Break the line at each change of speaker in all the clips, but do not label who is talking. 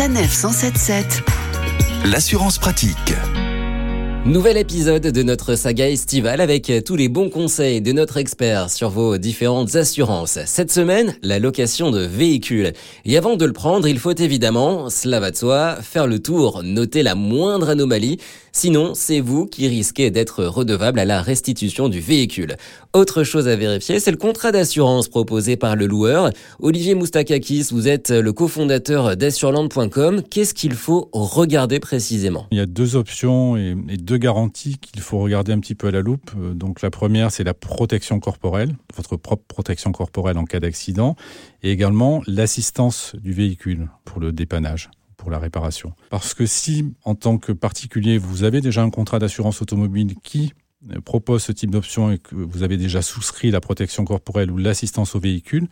Sanef 177.
L'assurance pratique.
Nouvel épisode de notre saga estivale avec tous les bons conseils de notre expert sur vos différentes assurances. Cette semaine, la location de véhicules. Et avant de le prendre, il faut évidemment, cela va de soi, faire le tour, noter la moindre anomalie. Sinon, c'est vous qui risquez d'être redevable à la restitution du véhicule. Autre chose à vérifier, c'est le contrat d'assurance proposé par le loueur. Olivier Moustakakis, vous êtes le cofondateur d'assurland.com. Qu'est-ce qu'il faut regarder précisément?
Il y a deux options et deux garanties qu'il faut regarder un petit peu à la loupe. Euh, donc la première, c'est la protection corporelle, votre propre protection corporelle en cas d'accident, et également l'assistance du véhicule pour le dépannage pour la réparation. Parce que si, en tant que particulier, vous avez déjà un contrat d'assurance automobile qui propose ce type d'option et que vous avez déjà souscrit la protection corporelle ou l'assistance au véhicule,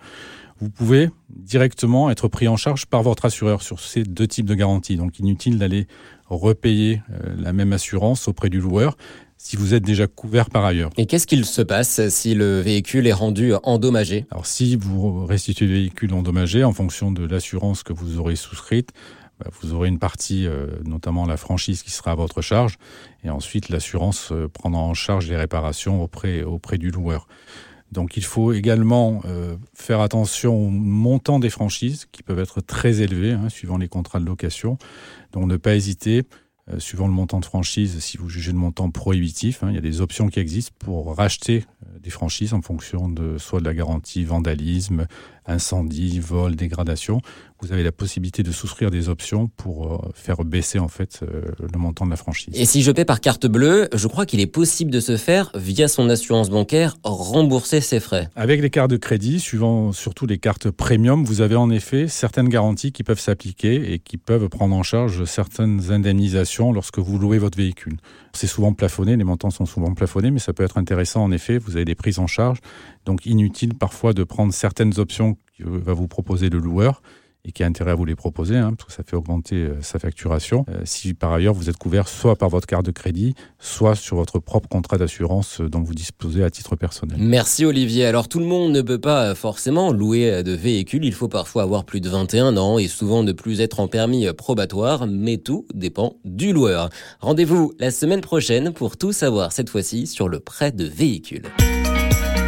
vous pouvez directement être pris en charge par votre assureur sur ces deux types de garanties. Donc inutile d'aller repayer euh, la même assurance auprès du loueur si vous êtes déjà couvert par ailleurs.
Et qu'est-ce qu'il se passe si le véhicule est rendu endommagé?
Alors si vous restituez le véhicule endommagé en fonction de l'assurance que vous aurez souscrite, bah, vous aurez une partie, euh, notamment la franchise, qui sera à votre charge, et ensuite l'assurance euh, prendra en charge les réparations auprès, du loueur. Donc il faut également euh, faire attention au montant des franchises qui peuvent être très élevés hein, suivant les contrats de location. Donc ne pas hésiter, suivant le montant de franchise, si vous jugez le montant prohibitif, hein, il y a des options qui existent pour racheter des franchises en fonction de soit de la garantie vandalisme, incendie, vol, dégradation vous avez la possibilité de souscrire des options pour euh, faire baisser en fait euh, le montant de la franchise.
Et si je paie par carte bleue, je crois qu'il est possible de se faire via son assurance bancaire rembourser ses frais.
Avec les cartes de crédit, suivant surtout les cartes premium, vous avez en effet certaines garanties qui peuvent s'appliquer et qui peuvent prendre en charge certaines indemnisations lorsque vous louez votre véhicule. C'est souvent plafonné, les montants sont souvent plafonnés, mais ça peut être intéressant en effet. Vous avez des prises en charge, donc inutile parfois de prendre certaines options que va vous proposer le loueur et qui a intérêt à vous les proposer, hein, parce que ça fait augmenter euh, sa facturation. Euh, si par ailleurs vous êtes couvert soit par votre carte de crédit, soit sur votre propre contrat d'assurance euh, dont vous disposez à titre personnel.
Merci Olivier. Alors tout le monde ne peut pas forcément louer de véhicules. Il faut parfois avoir plus de 21 ans et souvent ne plus être en permis probatoire, mais tout dépend du loueur. Rendez-vous la semaine prochaine pour tout savoir cette fois-ci sur le prêt de véhicules.